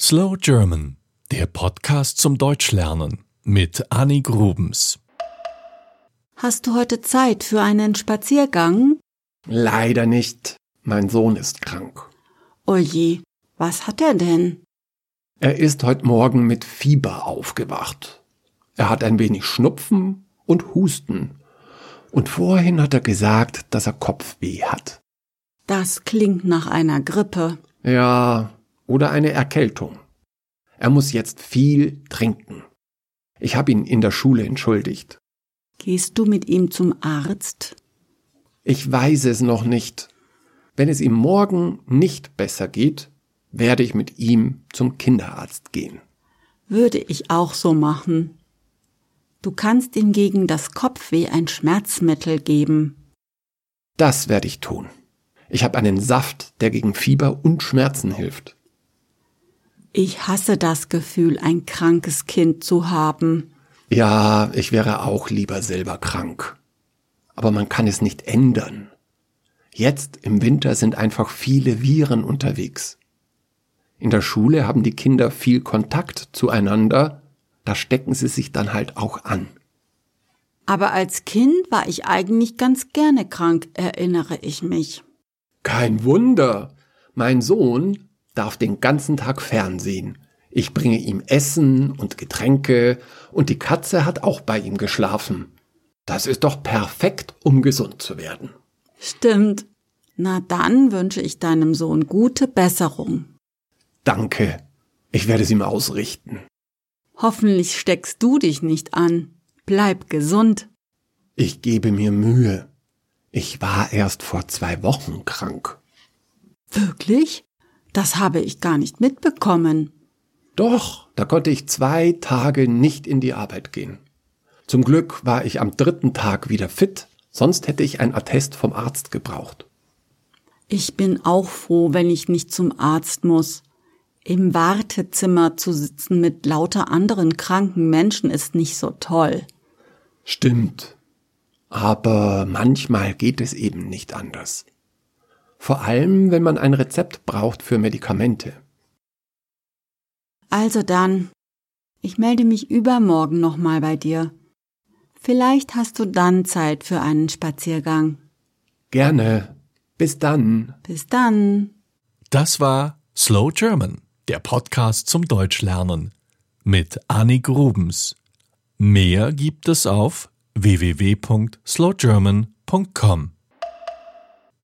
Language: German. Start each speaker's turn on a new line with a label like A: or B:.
A: Slow German, der Podcast zum Deutschlernen mit Annie Grubens.
B: Hast du heute Zeit für einen Spaziergang?
C: Leider nicht. Mein Sohn ist krank.
B: Oje, was hat er denn?
C: Er ist heute Morgen mit Fieber aufgewacht. Er hat ein wenig Schnupfen und Husten. Und vorhin hat er gesagt, dass er Kopfweh hat.
B: Das klingt nach einer Grippe.
C: Ja, oder eine Erkältung. Er muss jetzt viel trinken. Ich habe ihn in der Schule entschuldigt.
B: Gehst du mit ihm zum Arzt?
C: Ich weiß es noch nicht. Wenn es ihm morgen nicht besser geht, werde ich mit ihm zum Kinderarzt gehen.
B: Würde ich auch so machen. Du kannst ihm gegen das Kopfweh ein Schmerzmittel geben.
C: Das werde ich tun. Ich habe einen Saft, der gegen Fieber und Schmerzen hilft.
B: Ich hasse das Gefühl, ein krankes Kind zu haben.
C: Ja, ich wäre auch lieber selber krank. Aber man kann es nicht ändern. Jetzt im Winter sind einfach viele Viren unterwegs. In der Schule haben die Kinder viel Kontakt zueinander, da stecken sie sich dann halt auch an.
B: Aber als Kind war ich eigentlich ganz gerne krank, erinnere ich mich.
C: Kein Wunder. Mein Sohn darf den ganzen Tag fernsehen. Ich bringe ihm Essen und Getränke und die Katze hat auch bei ihm geschlafen. Das ist doch perfekt, um gesund zu werden.
B: Stimmt. Na dann wünsche ich deinem Sohn gute Besserung.
C: Danke. Ich werde es ihm ausrichten.
B: Hoffentlich steckst du dich nicht an. Bleib gesund.
C: Ich gebe mir Mühe. Ich war erst vor zwei Wochen krank.
B: Wirklich? Das habe ich gar nicht mitbekommen.
C: Doch, da konnte ich zwei Tage nicht in die Arbeit gehen. Zum Glück war ich am dritten Tag wieder fit, sonst hätte ich ein Attest vom Arzt gebraucht.
B: Ich bin auch froh, wenn ich nicht zum Arzt muss. Im Wartezimmer zu sitzen mit lauter anderen kranken Menschen ist nicht so toll.
C: Stimmt. Aber manchmal geht es eben nicht anders. Vor allem, wenn man ein Rezept braucht für Medikamente.
B: Also dann, ich melde mich übermorgen nochmal bei dir. Vielleicht hast du dann Zeit für einen Spaziergang.
C: Gerne. Bis dann.
B: Bis dann.
A: Das war Slow German, der Podcast zum Deutschlernen mit Annie Grubens. Mehr gibt es auf www.slowgerman.com.